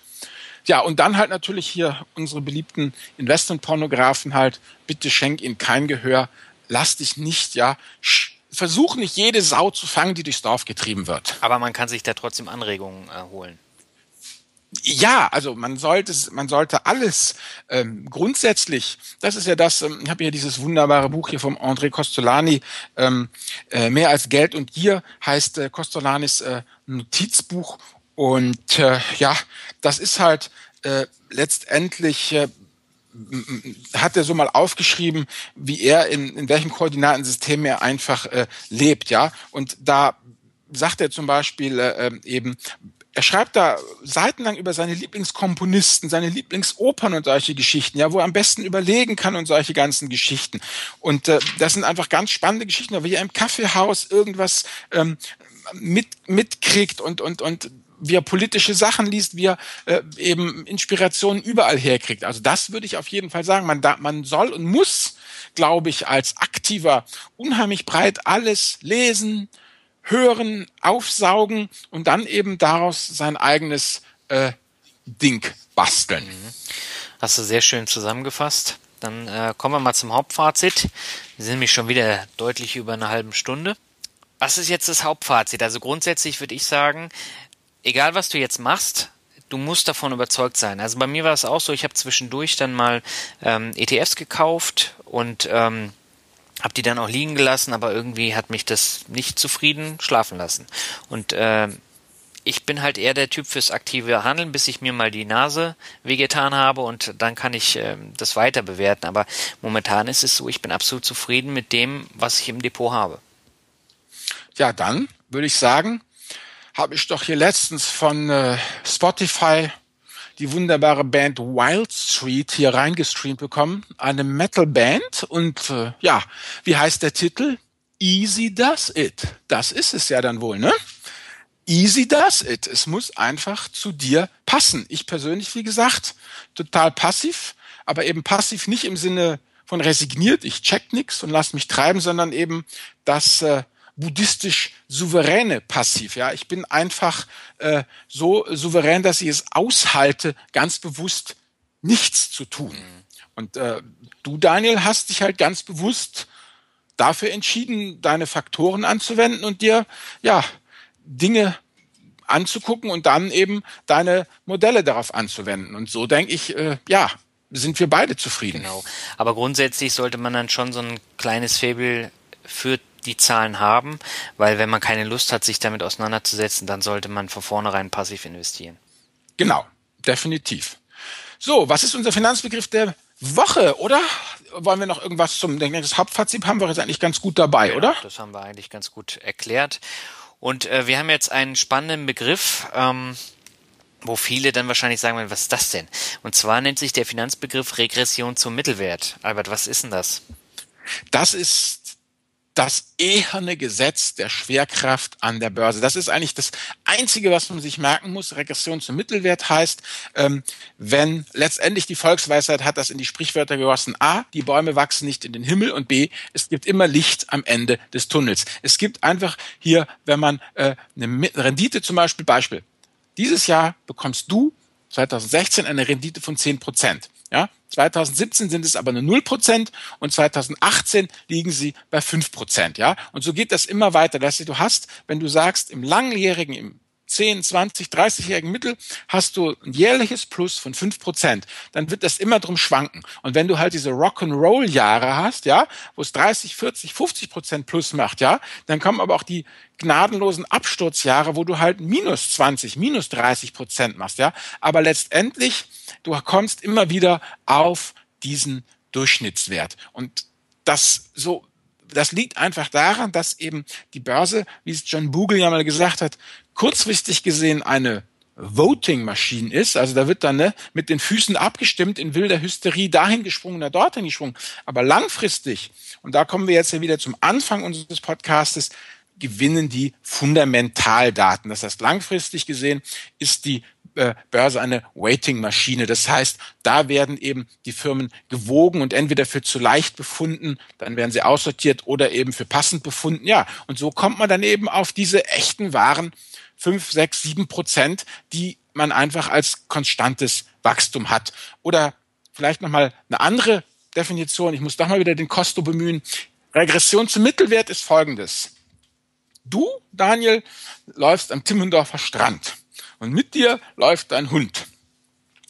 Ja, und dann halt natürlich hier unsere beliebten Investmentpornografen halt, bitte schenk ihnen kein Gehör, lass dich nicht, ja, versuch nicht jede Sau zu fangen, die durchs Dorf getrieben wird. Aber man kann sich da trotzdem Anregungen äh, holen ja, also man sollte man sollte alles ähm, grundsätzlich. Das ist ja das. Ähm, ich habe hier dieses wunderbare Buch hier vom André Costolani. Ähm, äh, Mehr als Geld und Gier heißt äh, Costolanis äh, Notizbuch und äh, ja, das ist halt äh, letztendlich äh, hat er so mal aufgeschrieben, wie er in, in welchem Koordinatensystem er einfach äh, lebt, ja. Und da sagt er zum Beispiel äh, ähm, eben, er schreibt da seitenlang über seine Lieblingskomponisten, seine Lieblingsopern und solche Geschichten, ja, wo er am besten überlegen kann und solche ganzen Geschichten. Und äh, das sind einfach ganz spannende Geschichten, wie er im Kaffeehaus irgendwas ähm, mit, mitkriegt und, und, und wie er politische Sachen liest, wie er äh, eben Inspirationen überall herkriegt. Also das würde ich auf jeden Fall sagen. Man, da, man soll und muss, glaube ich, als Aktiver unheimlich breit alles lesen, hören, aufsaugen und dann eben daraus sein eigenes äh, Ding basteln. Mhm. Hast du sehr schön zusammengefasst. Dann äh, kommen wir mal zum Hauptfazit. Wir sind nämlich schon wieder deutlich über eine halbe Stunde. Was ist jetzt das Hauptfazit? Also grundsätzlich würde ich sagen, egal was du jetzt machst, du musst davon überzeugt sein. Also bei mir war es auch so, ich habe zwischendurch dann mal ähm, ETFs gekauft und ähm, habe die dann auch liegen gelassen, aber irgendwie hat mich das nicht zufrieden schlafen lassen. Und äh, ich bin halt eher der Typ fürs aktive Handeln, bis ich mir mal die Nase wehgetan habe und dann kann ich äh, das weiter bewerten. Aber momentan ist es so, ich bin absolut zufrieden mit dem, was ich im Depot habe. Ja, dann würde ich sagen, habe ich doch hier letztens von äh, Spotify die wunderbare Band Wild Street hier reingestreamt bekommen. Eine Metal-Band. Und äh, ja, wie heißt der Titel? Easy Does It. Das ist es ja dann wohl, ne? Easy Does It. Es muss einfach zu dir passen. Ich persönlich, wie gesagt, total passiv, aber eben passiv nicht im Sinne von resigniert, ich check nix und lass mich treiben, sondern eben das äh, buddhistisch souveräne Passiv. Ja, ich bin einfach äh, so souverän, dass ich es aushalte, ganz bewusst nichts zu tun. Mhm. Und äh, du, Daniel, hast dich halt ganz bewusst dafür entschieden, deine Faktoren anzuwenden und dir ja Dinge anzugucken und dann eben deine Modelle darauf anzuwenden. Und so denke ich, äh, ja, sind wir beide zufrieden. Genau. Aber grundsätzlich sollte man dann schon so ein kleines Faible für die Zahlen haben, weil wenn man keine Lust hat, sich damit auseinanderzusetzen, dann sollte man von vornherein passiv investieren. Genau, definitiv. So, was ist unser Finanzbegriff der Woche, oder? Wollen wir noch irgendwas zum, denke das Hauptfazit haben wir jetzt eigentlich ganz gut dabei, ja, oder? Das haben wir eigentlich ganz gut erklärt. Und äh, wir haben jetzt einen spannenden Begriff, ähm, wo viele dann wahrscheinlich sagen werden, was ist das denn? Und zwar nennt sich der Finanzbegriff Regression zum Mittelwert. Albert, was ist denn das? Das ist das eherne Gesetz der Schwerkraft an der Börse. Das ist eigentlich das Einzige, was man sich merken muss. Regression zum Mittelwert heißt, ähm, wenn letztendlich die Volksweisheit hat das in die Sprichwörter gegossen, A, die Bäume wachsen nicht in den Himmel und B, es gibt immer Licht am Ende des Tunnels. Es gibt einfach hier, wenn man äh, eine Rendite zum Beispiel, Beispiel, dieses Jahr bekommst du 2016 eine Rendite von 10 Prozent. Ja, 2017 sind es aber nur 0 Prozent und 2018 liegen sie bei 5 Prozent. Ja, und so geht das immer weiter. Das heißt, du hast, wenn du sagst, im langjährigen, im 10, 20, 30-jährigen Mittel hast du ein jährliches Plus von 5 Prozent, dann wird das immer drum schwanken. Und wenn du halt diese Rock'n'Roll-Jahre hast, ja, wo es 30, 40, 50 Prozent plus macht, ja, dann kommen aber auch die gnadenlosen Absturzjahre, wo du halt minus 20, minus 30 Prozent machst, ja. Aber letztendlich, du kommst immer wieder auf diesen Durchschnittswert. Und das so das liegt einfach daran, dass eben die Börse, wie es John Bogle ja mal gesagt hat, kurzfristig gesehen eine Voting-Maschine ist. Also da wird dann ne, mit den Füßen abgestimmt, in wilder Hysterie dahin gesprungen oder dorthin gesprungen. Aber langfristig, und da kommen wir jetzt ja wieder zum Anfang unseres Podcastes, gewinnen die Fundamentaldaten. Das heißt, langfristig gesehen ist die äh, Börse eine Waiting-Maschine. Das heißt, da werden eben die Firmen gewogen und entweder für zu leicht befunden, dann werden sie aussortiert oder eben für passend befunden. Ja, und so kommt man dann eben auf diese echten Waren fünf, sechs, sieben Prozent, die man einfach als konstantes Wachstum hat. Oder vielleicht nochmal eine andere Definition. Ich muss doch mal wieder den Kosto bemühen. Regression zum Mittelwert ist folgendes. Du, Daniel, läufst am Timmendorfer Strand und mit dir läuft dein Hund.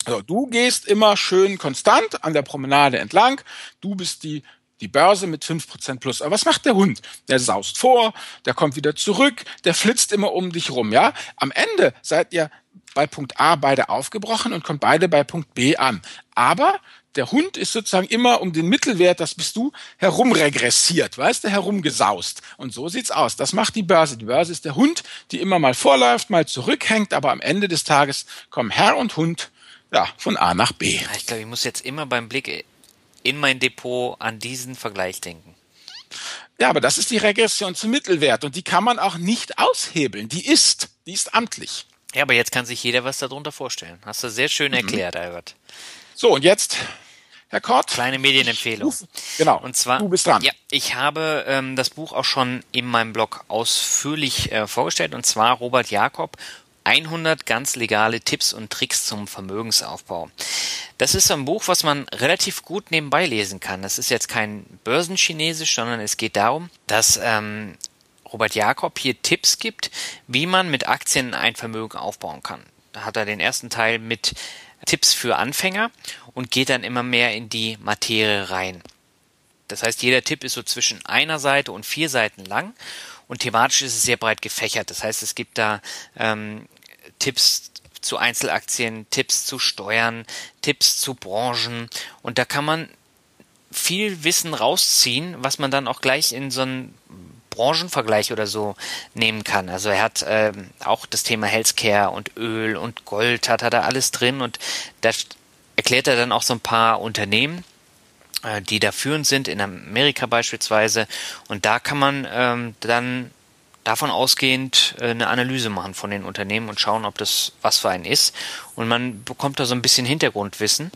Also du gehst immer schön konstant an der Promenade entlang. Du bist die die Börse mit fünf Prozent plus. Aber was macht der Hund? Der saust vor, der kommt wieder zurück, der flitzt immer um dich rum, ja? Am Ende seid ihr bei Punkt A beide aufgebrochen und kommt beide bei Punkt B an. Aber der Hund ist sozusagen immer um den Mittelwert, das bist du, herumregressiert, weißt du, herumgesaust. Und so sieht's aus. Das macht die Börse. Die Börse ist der Hund, die immer mal vorläuft, mal zurückhängt, aber am Ende des Tages kommen Herr und Hund ja, von A nach B. Ich glaube, ich muss jetzt immer beim Blick in mein Depot an diesen Vergleich denken. Ja, aber das ist die Regression zum Mittelwert und die kann man auch nicht aushebeln. Die ist, die ist amtlich. Ja, aber jetzt kann sich jeder was darunter vorstellen. Hast du sehr schön mhm. erklärt, mhm. Albert. So, und jetzt, Herr Kort. Kleine Medienempfehlung. Genau. Und zwar, du bist dran. Ja, ich habe ähm, das Buch auch schon in meinem Blog ausführlich äh, vorgestellt, und zwar Robert Jakob 100 ganz legale Tipps und Tricks zum Vermögensaufbau. Das ist ein Buch, was man relativ gut nebenbei lesen kann. Das ist jetzt kein Börsenchinesisch, sondern es geht darum, dass ähm, Robert Jakob hier Tipps gibt, wie man mit Aktien ein Vermögen aufbauen kann. Da hat er den ersten Teil mit Tipps für Anfänger und geht dann immer mehr in die Materie rein. Das heißt, jeder Tipp ist so zwischen einer Seite und vier Seiten lang und thematisch ist es sehr breit gefächert. Das heißt, es gibt da ähm, Tipps zu Einzelaktien, Tipps zu Steuern, Tipps zu Branchen und da kann man viel Wissen rausziehen, was man dann auch gleich in so einen Branchenvergleich oder so nehmen kann. Also er hat ähm, auch das Thema Healthcare und Öl und Gold hat, hat er alles drin und da erklärt er dann auch so ein paar Unternehmen, äh, die da führend sind, in Amerika beispielsweise. Und da kann man ähm, dann davon ausgehend äh, eine Analyse machen von den Unternehmen und schauen, ob das was für einen ist. Und man bekommt da so ein bisschen Hintergrundwissen.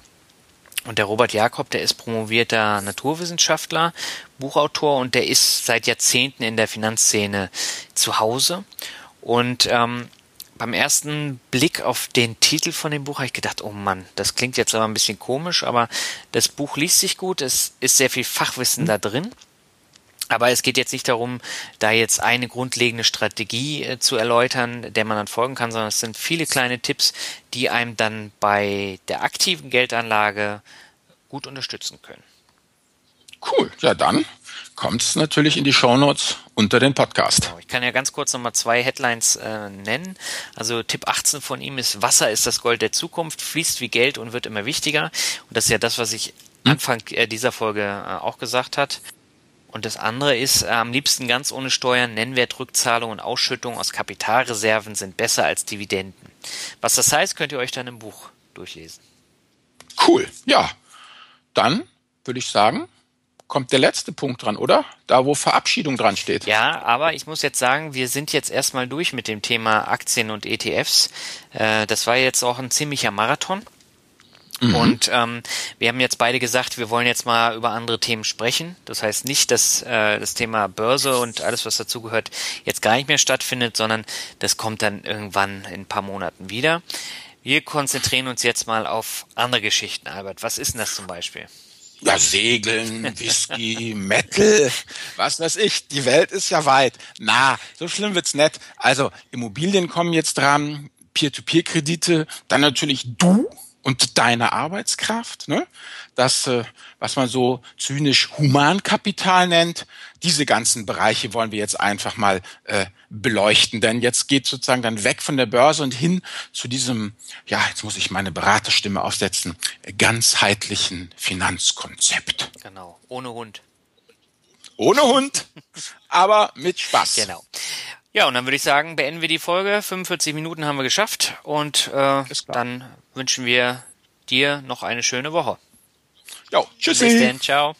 Und der Robert Jakob, der ist promovierter Naturwissenschaftler, Buchautor und der ist seit Jahrzehnten in der Finanzszene zu Hause. Und ähm, beim ersten Blick auf den Titel von dem Buch habe ich gedacht, oh Mann, das klingt jetzt aber ein bisschen komisch, aber das Buch liest sich gut, es ist sehr viel Fachwissen mhm. da drin. Aber es geht jetzt nicht darum, da jetzt eine grundlegende Strategie äh, zu erläutern, der man dann folgen kann, sondern es sind viele kleine Tipps, die einem dann bei der aktiven Geldanlage gut unterstützen können. Cool, ja dann kommt es natürlich in die Shownotes unter den Podcast. Genau. Ich kann ja ganz kurz nochmal zwei Headlines äh, nennen. Also Tipp 18 von ihm ist, Wasser ist das Gold der Zukunft, fließt wie Geld und wird immer wichtiger. Und das ist ja das, was ich hm? Anfang äh, dieser Folge äh, auch gesagt hat. Und das andere ist, äh, am liebsten ganz ohne Steuern, Nennwertrückzahlung und Ausschüttung aus Kapitalreserven sind besser als Dividenden. Was das heißt, könnt ihr euch dann im Buch durchlesen. Cool, ja. Dann würde ich sagen, kommt der letzte Punkt dran, oder? Da, wo Verabschiedung dran steht. Ja, aber ich muss jetzt sagen, wir sind jetzt erstmal durch mit dem Thema Aktien und ETFs. Äh, das war jetzt auch ein ziemlicher Marathon. Mhm. Und ähm, wir haben jetzt beide gesagt, wir wollen jetzt mal über andere Themen sprechen. Das heißt nicht, dass äh, das Thema Börse und alles, was dazugehört, jetzt gar nicht mehr stattfindet, sondern das kommt dann irgendwann in ein paar Monaten wieder. Wir konzentrieren uns jetzt mal auf andere Geschichten, Albert. Was ist denn das zum Beispiel? Ja, Segeln, Whisky, Metal, was weiß ich. Die Welt ist ja weit. Na, so schlimm wird's nicht. Also Immobilien kommen jetzt dran, Peer-to-Peer-Kredite, dann natürlich du und deine Arbeitskraft, ne? das, äh, was man so zynisch Humankapital nennt, diese ganzen Bereiche wollen wir jetzt einfach mal äh, beleuchten, denn jetzt geht sozusagen dann weg von der Börse und hin zu diesem, ja, jetzt muss ich meine Beraterstimme aufsetzen, ganzheitlichen Finanzkonzept. Genau, ohne Hund. Ohne Hund, aber mit Spaß. Genau. Ja, und dann würde ich sagen, beenden wir die Folge. 45 Minuten haben wir geschafft und äh, dann wünschen wir dir noch eine schöne Woche. Jo, tschüssi. Bis dann, ciao.